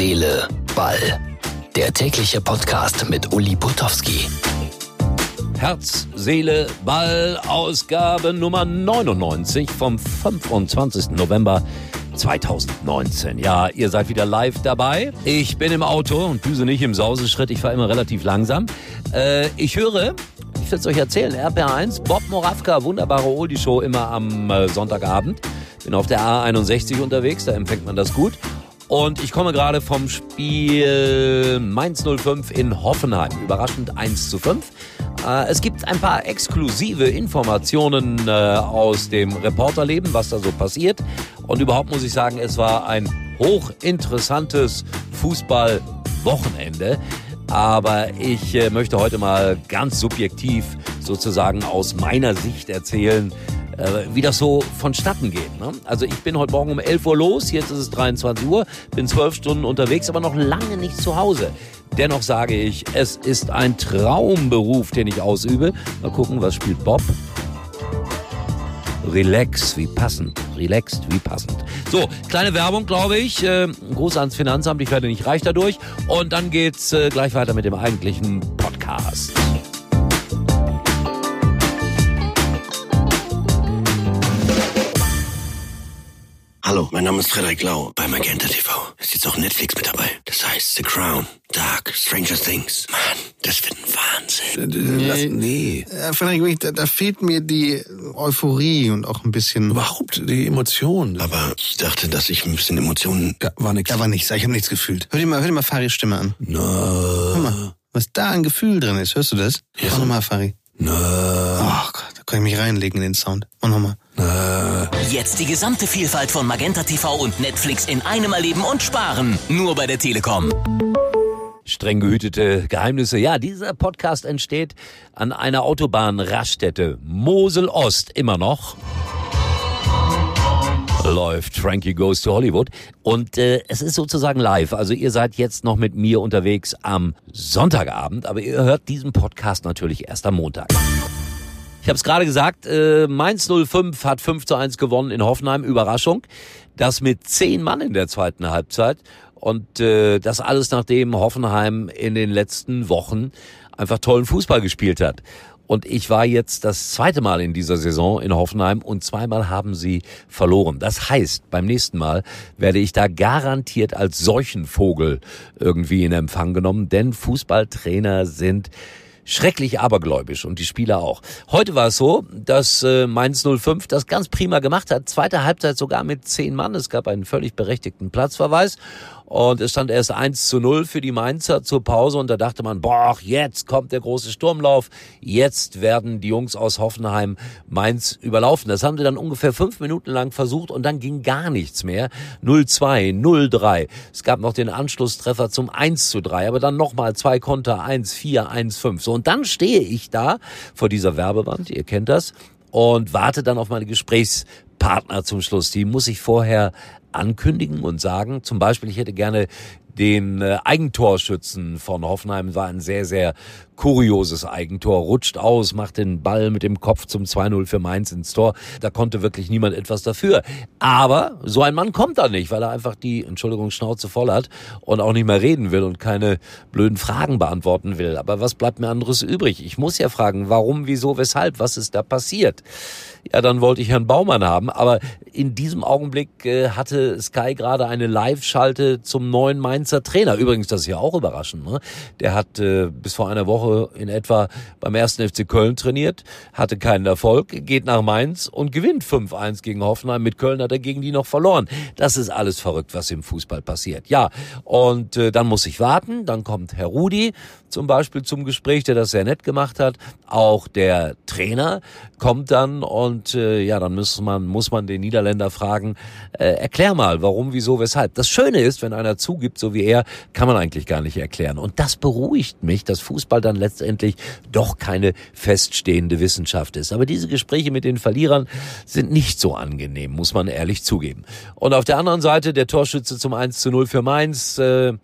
Seele, Ball. Der tägliche Podcast mit Uli Potowski. Herz, Seele, Ball, Ausgabe Nummer 99 vom 25. November 2019. Ja, ihr seid wieder live dabei. Ich bin im Auto und düse nicht im Sauseschritt. Ich fahre immer relativ langsam. Äh, ich höre, ich will es euch erzählen, RPR1, Bob Moravka, wunderbare Oldie-Show immer am äh, Sonntagabend. Bin auf der A61 unterwegs, da empfängt man das gut. Und ich komme gerade vom Spiel Mainz 05 in Hoffenheim. Überraschend 1 zu 5. Äh, es gibt ein paar exklusive Informationen äh, aus dem Reporterleben, was da so passiert. Und überhaupt muss ich sagen, es war ein hochinteressantes Fußballwochenende. Aber ich äh, möchte heute mal ganz subjektiv sozusagen aus meiner Sicht erzählen, äh, wie das so vonstatten geht. Ne? Also ich bin heute Morgen um 11 Uhr los, jetzt ist es 23 Uhr, bin zwölf Stunden unterwegs, aber noch lange nicht zu Hause. Dennoch sage ich, es ist ein Traumberuf, den ich ausübe. Mal gucken, was spielt Bob. Relax, wie passend. Relaxed, wie passend. So, kleine Werbung, glaube ich. Äh, Gruß ans Finanzamt, ich werde nicht reich dadurch. Und dann geht's äh, gleich weiter mit dem eigentlichen Podcast. Hallo, mein Name ist Frederik Lau bei Magenta TV. Ist jetzt auch Netflix mit dabei. Das heißt The Crown, Dark, Stranger Things. Mann, das wird ein Wahnsinn. Nee. Lass, nee. Ja, Frederik, da, da fehlt mir die Euphorie und auch ein bisschen. Überhaupt die Emotionen. Aber ich dachte, dass ich ein bisschen Emotionen... Ja, war nix. Da war nichts, ich habe nichts gefühlt. Hör dir mal, hör dir mal Faris Stimme an. Na, Hör mal, was da an Gefühl drin ist. Hörst du das? Ja. Mach nochmal, Fari. na, Oh Gott, da kann ich mich reinlegen in den Sound. Mach nochmal. na. Jetzt die gesamte Vielfalt von Magenta TV und Netflix in einem erleben und sparen. Nur bei der Telekom. streng gehütete Geheimnisse. Ja, dieser Podcast entsteht an einer Autobahnraststätte Mosel-Ost immer noch. Läuft Frankie Goes to Hollywood. Und äh, es ist sozusagen live. Also ihr seid jetzt noch mit mir unterwegs am Sonntagabend, aber ihr hört diesen Podcast natürlich erst am Montag. Ich habe es gerade gesagt, äh, Mainz 05 hat 5 zu 1 gewonnen in Hoffenheim. Überraschung. Das mit zehn Mann in der zweiten Halbzeit. Und äh, das alles nachdem Hoffenheim in den letzten Wochen einfach tollen Fußball gespielt hat. Und ich war jetzt das zweite Mal in dieser Saison in Hoffenheim und zweimal haben sie verloren. Das heißt, beim nächsten Mal werde ich da garantiert als Seuchenvogel irgendwie in Empfang genommen, denn Fußballtrainer sind schrecklich abergläubisch und die Spieler auch. Heute war es so, dass äh, Mainz 05 das ganz prima gemacht hat. Zweite Halbzeit sogar mit zehn Mann. Es gab einen völlig berechtigten Platzverweis und es stand erst 1 zu 0 für die Mainzer zur Pause und da dachte man, boah, jetzt kommt der große Sturmlauf. Jetzt werden die Jungs aus Hoffenheim Mainz überlaufen. Das haben sie dann ungefähr fünf Minuten lang versucht und dann ging gar nichts mehr. 0-2, 0-3. Es gab noch den Anschlusstreffer zum 1 zu 3, aber dann nochmal zwei Konter, 1-4, 1-5. So, und dann stehe ich da vor dieser Werbewand, ihr kennt das, und warte dann auf meine Gesprächspartner zum Schluss. Die muss ich vorher ankündigen und sagen, zum Beispiel, ich hätte gerne den äh, Eigentorschützen von Hoffenheim war ein sehr, sehr kurioses Eigentor, rutscht aus, macht den Ball mit dem Kopf zum 2-0 für Mainz ins Tor. Da konnte wirklich niemand etwas dafür. Aber so ein Mann kommt da nicht, weil er einfach die, Entschuldigung, Schnauze voll hat und auch nicht mehr reden will und keine blöden Fragen beantworten will. Aber was bleibt mir anderes übrig? Ich muss ja fragen, warum, wieso, weshalb, was ist da passiert? Ja, dann wollte ich Herrn Baumann haben, aber in diesem Augenblick äh, hatte Sky gerade eine Live-Schalte zum neuen Mainzer Trainer. Übrigens, das ist ja auch überraschend. Ne? Der hat äh, bis vor einer Woche in etwa beim ersten FC Köln trainiert, hatte keinen Erfolg, geht nach Mainz und gewinnt 5-1 gegen Hoffenheim. Mit Köln hat er gegen die noch verloren. Das ist alles verrückt, was im Fußball passiert. Ja, und äh, dann muss ich warten. Dann kommt Herr Rudi zum Beispiel zum Gespräch, der das sehr nett gemacht hat. Auch der Trainer kommt dann und äh, ja, dann muss man, muss man den Niederländer fragen, äh, erklär mal, warum, wieso, weshalb. Das Schöne ist, wenn einer zugibt, so wie er, kann man eigentlich gar nicht erklären. Und das beruhigt mich, dass Fußball dann letztendlich doch keine feststehende Wissenschaft ist. Aber diese Gespräche mit den Verlierern sind nicht so angenehm, muss man ehrlich zugeben. Und auf der anderen Seite der Torschütze zum 1 zu 0 für Mainz, äh,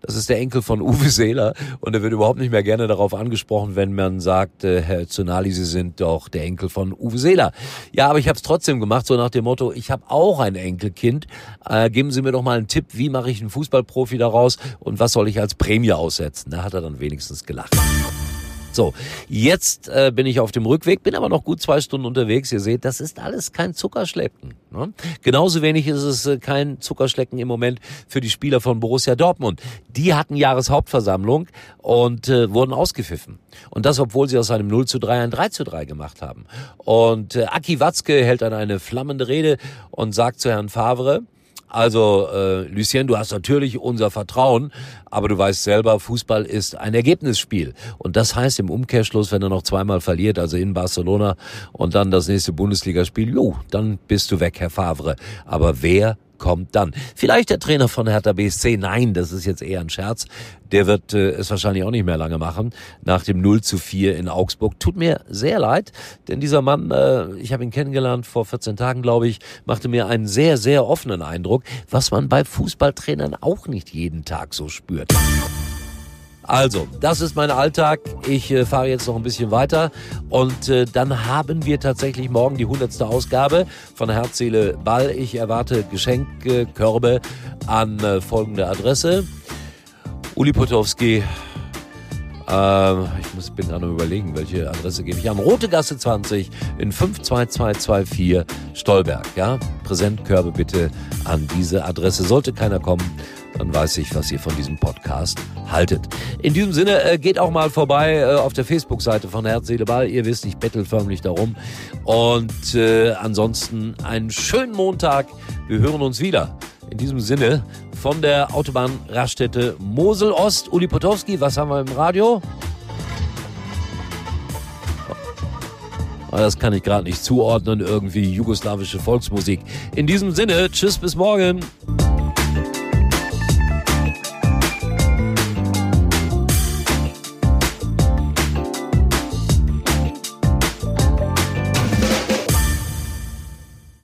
Das ist der Enkel von Uwe Seeler und er wird überhaupt nicht mehr gerne darauf angesprochen, wenn man sagt, äh, Herr Zunali, Sie sind doch der Enkel von Uwe Seeler. Ja, aber ich habe es trotzdem gemacht, so nach dem Motto, ich habe auch ein Enkelkind. Äh, geben Sie mir doch mal einen Tipp, wie mache ich einen Fußballprofi daraus und was soll ich als Prämie aussetzen? Da hat er dann wenigstens gelacht. So, jetzt äh, bin ich auf dem Rückweg, bin aber noch gut zwei Stunden unterwegs. Ihr seht, das ist alles kein Zuckerschlecken. Ne? Genauso wenig ist es äh, kein Zuckerschlecken im Moment für die Spieler von Borussia Dortmund. Die hatten Jahreshauptversammlung und äh, wurden ausgepfiffen. Und das, obwohl sie aus einem 0 zu 3 ein 3 zu 3 gemacht haben. Und äh, Aki Watzke hält dann eine flammende Rede und sagt zu Herrn Favre, also, äh, Lucien, du hast natürlich unser Vertrauen, aber du weißt selber, Fußball ist ein Ergebnisspiel. Und das heißt im Umkehrschluss, wenn er noch zweimal verliert, also in Barcelona und dann das nächste Bundesligaspiel, jo, dann bist du weg, Herr Favre. Aber wer kommt dann. Vielleicht der Trainer von Hertha BSC, nein, das ist jetzt eher ein Scherz. Der wird äh, es wahrscheinlich auch nicht mehr lange machen, nach dem 0 zu 4 in Augsburg. Tut mir sehr leid, denn dieser Mann, äh, ich habe ihn kennengelernt vor 14 Tagen, glaube ich, machte mir einen sehr, sehr offenen Eindruck, was man bei Fußballtrainern auch nicht jeden Tag so spürt. Also, das ist mein Alltag. Ich äh, fahre jetzt noch ein bisschen weiter und äh, dann haben wir tatsächlich morgen die hundertste Ausgabe von Herz, Seele, Ball. Ich erwarte Geschenkkörbe an äh, folgende Adresse. Uli Potowski, ähm, ich muss, bin gerade überlegen, welche Adresse gebe ich an. Rote Gasse 20 in 52224 Stolberg. Ja? Präsentkörbe bitte an diese Adresse. Sollte keiner kommen, dann weiß ich, was ihr von diesem Podcast haltet. In diesem Sinne, äh, geht auch mal vorbei äh, auf der Facebook-Seite von Herz, Seele, Ball. Ihr wisst, ich bettel förmlich darum. Und äh, ansonsten einen schönen Montag. Wir hören uns wieder. In diesem Sinne von der Autobahn Raststätte Mosel Ost. Uli Potowski, was haben wir im Radio? Oh, das kann ich gerade nicht zuordnen. Irgendwie jugoslawische Volksmusik. In diesem Sinne, tschüss bis morgen.